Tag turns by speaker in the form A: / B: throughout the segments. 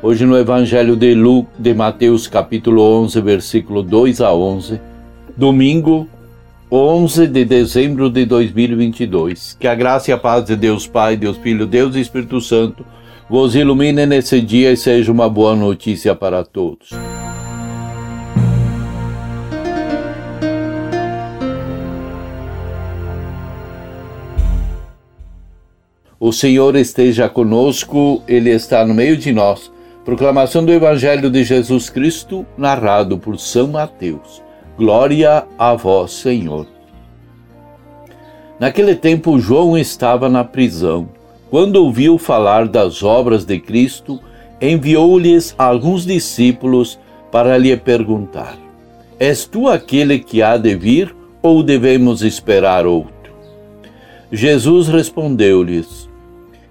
A: Hoje no Evangelho de, Lu, de Mateus, capítulo 11, versículo 2 a 11, domingo 11 de dezembro de 2022. Que a graça e a paz de Deus Pai, Deus Filho, Deus e Espírito Santo vos ilumine nesse dia e seja uma boa notícia para todos. O Senhor esteja conosco, Ele está no meio de nós. Proclamação do Evangelho de Jesus Cristo, narrado por São Mateus. Glória a vós, Senhor. Naquele tempo, João estava na prisão. Quando ouviu falar das obras de Cristo, enviou-lhes alguns discípulos para lhe perguntar: És tu aquele que há de vir ou devemos esperar outro? Jesus respondeu-lhes: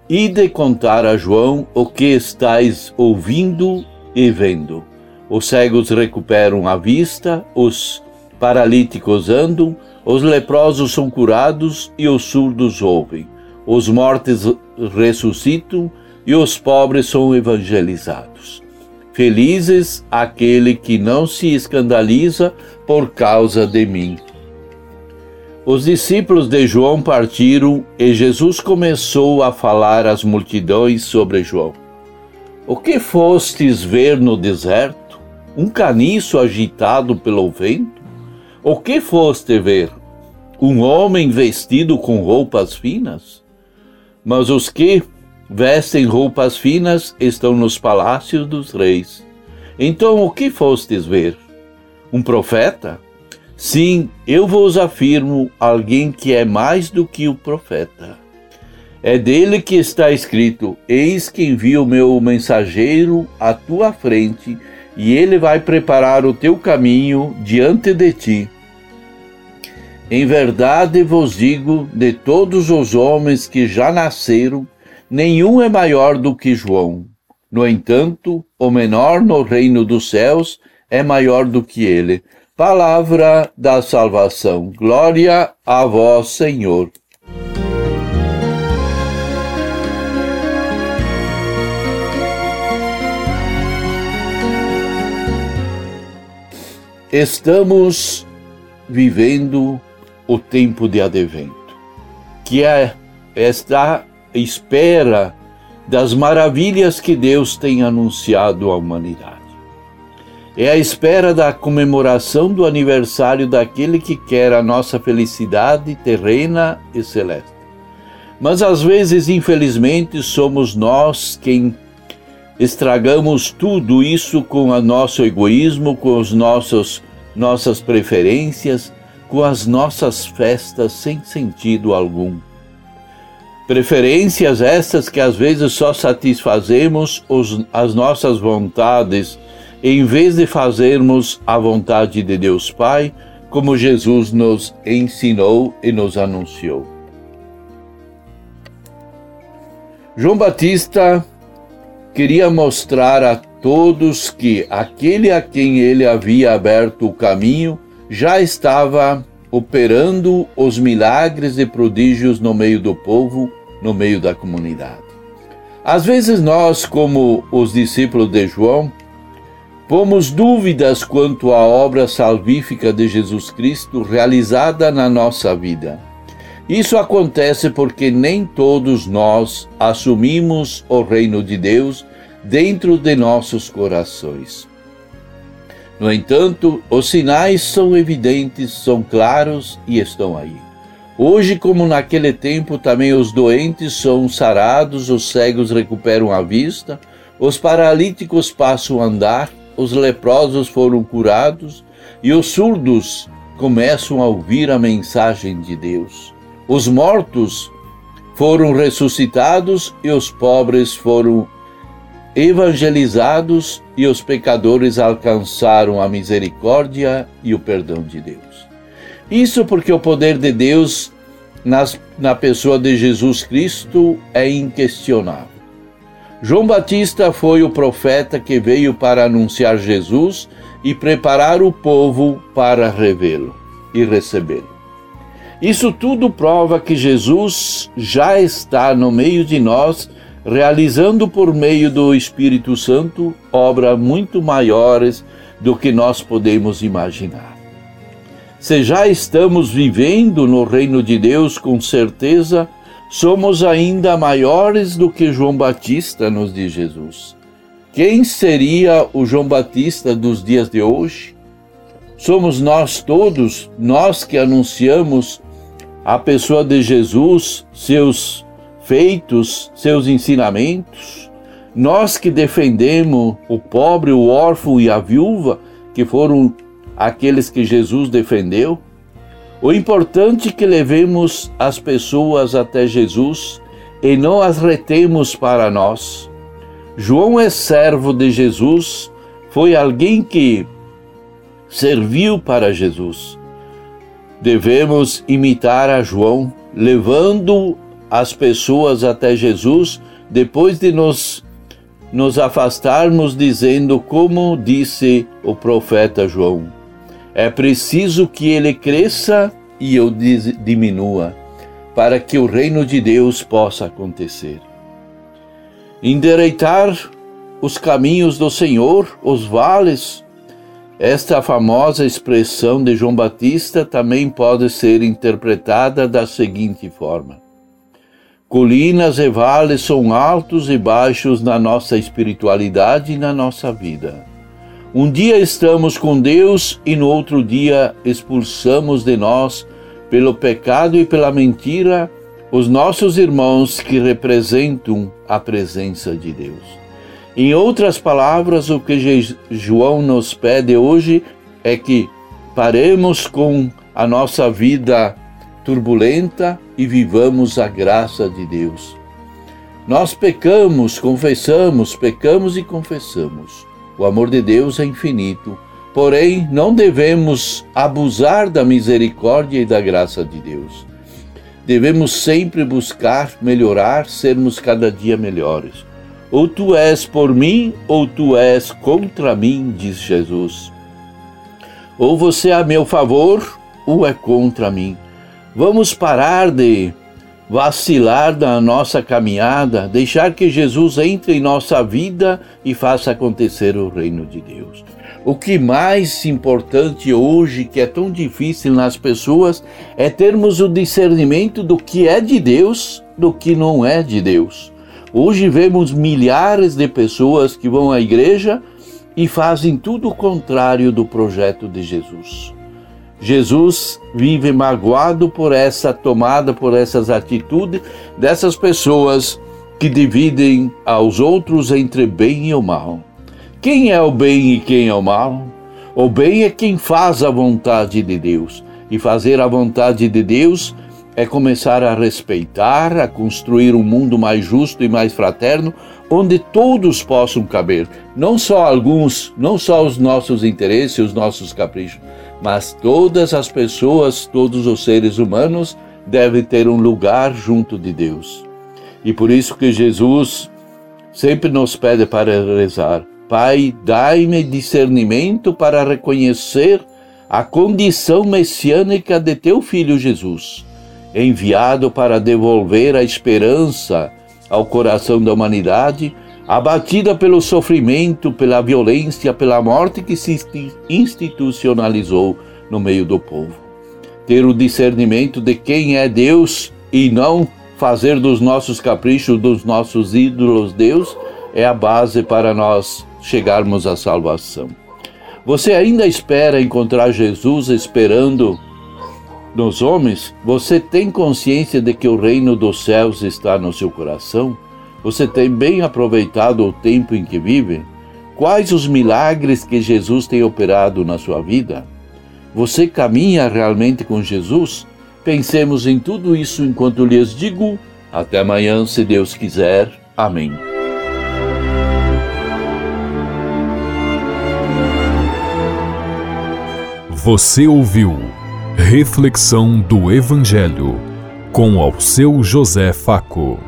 A: e de contar a João o que estáis ouvindo e vendo. Os cegos recuperam a vista, os paralíticos andam, os leprosos são curados e os surdos ouvem. Os mortos ressuscitam e os pobres são evangelizados. Felizes aquele que não se escandaliza por causa de mim. Os discípulos de João partiram e Jesus começou a falar às multidões sobre João. O que fostes ver no deserto? Um caniço agitado pelo vento? O que foste ver? Um homem vestido com roupas finas? Mas os que vestem roupas finas estão nos palácios dos reis. Então o que fostes ver? Um profeta? Sim, eu vos afirmo alguém que é mais do que o profeta. É dele que está escrito: Eis que envio meu mensageiro à tua frente, e ele vai preparar o teu caminho diante de ti. Em verdade vos digo: de todos os homens que já nasceram, nenhum é maior do que João. No entanto, o menor no reino dos céus é maior do que ele. Palavra da salvação. Glória a vós, Senhor. Estamos vivendo o tempo de advento, que é esta espera das maravilhas que Deus tem anunciado à humanidade. É a espera da comemoração do aniversário daquele que quer a nossa felicidade terrena e celeste. Mas às vezes, infelizmente, somos nós quem estragamos tudo isso com o nosso egoísmo, com os nossos nossas preferências, com as nossas festas sem sentido algum. Preferências essas que às vezes só satisfazemos os, as nossas vontades em vez de fazermos a vontade de Deus Pai, como Jesus nos ensinou e nos anunciou. João Batista queria mostrar a todos que aquele a quem ele havia aberto o caminho já estava operando os milagres e prodígios no meio do povo, no meio da comunidade. Às vezes nós, como os discípulos de João, Pomos dúvidas quanto à obra salvífica de Jesus Cristo realizada na nossa vida. Isso acontece porque nem todos nós assumimos o reino de Deus dentro de nossos corações. No entanto, os sinais são evidentes, são claros e estão aí. Hoje, como naquele tempo, também os doentes são sarados, os cegos recuperam a vista, os paralíticos passam a andar, os leprosos foram curados e os surdos começam a ouvir a mensagem de Deus. Os mortos foram ressuscitados e os pobres foram evangelizados e os pecadores alcançaram a misericórdia e o perdão de Deus. Isso porque o poder de Deus nas, na pessoa de Jesus Cristo é inquestionável. João Batista foi o profeta que veio para anunciar Jesus e preparar o povo para revê-lo e recebê-lo. Isso tudo prova que Jesus já está no meio de nós, realizando por meio do Espírito Santo obras muito maiores do que nós podemos imaginar. Se já estamos vivendo no reino de Deus com certeza, somos ainda maiores do que João Batista, nos diz Jesus. Quem seria o João Batista dos dias de hoje? Somos nós todos, nós que anunciamos a pessoa de Jesus, seus feitos, seus ensinamentos, nós que defendemos o pobre, o órfão e a viúva, que foram aqueles que Jesus defendeu, o importante é que levemos as pessoas até Jesus e não as retemos para nós. João é servo de Jesus, foi alguém que serviu para Jesus devemos imitar a João, levando as pessoas até Jesus depois de nos, nos afastarmos, dizendo, como disse o profeta João: é preciso que ele cresça e eu diminua, para que o reino de Deus possa acontecer. Endereitar os caminhos do Senhor, os vales, esta famosa expressão de João Batista também pode ser interpretada da seguinte forma: Colinas e vales são altos e baixos na nossa espiritualidade e na nossa vida. Um dia estamos com Deus e no outro dia expulsamos de nós, pelo pecado e pela mentira, os nossos irmãos que representam a presença de Deus. Em outras palavras, o que João nos pede hoje é que paremos com a nossa vida turbulenta e vivamos a graça de Deus. Nós pecamos, confessamos, pecamos e confessamos. O amor de Deus é infinito, porém não devemos abusar da misericórdia e da graça de Deus. Devemos sempre buscar melhorar, sermos cada dia melhores. Ou tu és por mim, ou tu és contra mim, diz Jesus. Ou você é a meu favor, ou é contra mim. Vamos parar de vacilar na nossa caminhada, deixar que Jesus entre em nossa vida e faça acontecer o reino de Deus. O que mais importante hoje, que é tão difícil nas pessoas, é termos o discernimento do que é de Deus, do que não é de Deus. Hoje vemos milhares de pessoas que vão à igreja e fazem tudo o contrário do projeto de Jesus. Jesus vive magoado por essa tomada, por essas atitudes dessas pessoas que dividem aos outros entre bem e o mal. Quem é o bem e quem é o mal? O bem é quem faz a vontade de Deus, e fazer a vontade de Deus é começar a respeitar, a construir um mundo mais justo e mais fraterno, onde todos possam caber, não só alguns, não só os nossos interesses, os nossos caprichos, mas todas as pessoas, todos os seres humanos devem ter um lugar junto de Deus. E por isso que Jesus sempre nos pede para rezar: Pai, dai-me discernimento para reconhecer a condição messiânica de teu filho Jesus enviado para devolver a esperança ao coração da humanidade, abatida pelo sofrimento, pela violência, pela morte que se institucionalizou no meio do povo. Ter o discernimento de quem é Deus e não fazer dos nossos caprichos, dos nossos ídolos Deus, é a base para nós chegarmos à salvação. Você ainda espera encontrar Jesus esperando nos homens, você tem consciência de que o reino dos céus está no seu coração? Você tem bem aproveitado o tempo em que vive? Quais os milagres que Jesus tem operado na sua vida? Você caminha realmente com Jesus? Pensemos em tudo isso enquanto lhes digo. Até amanhã, se Deus quiser. Amém.
B: Você ouviu Reflexão do Evangelho com ao seu José Faco.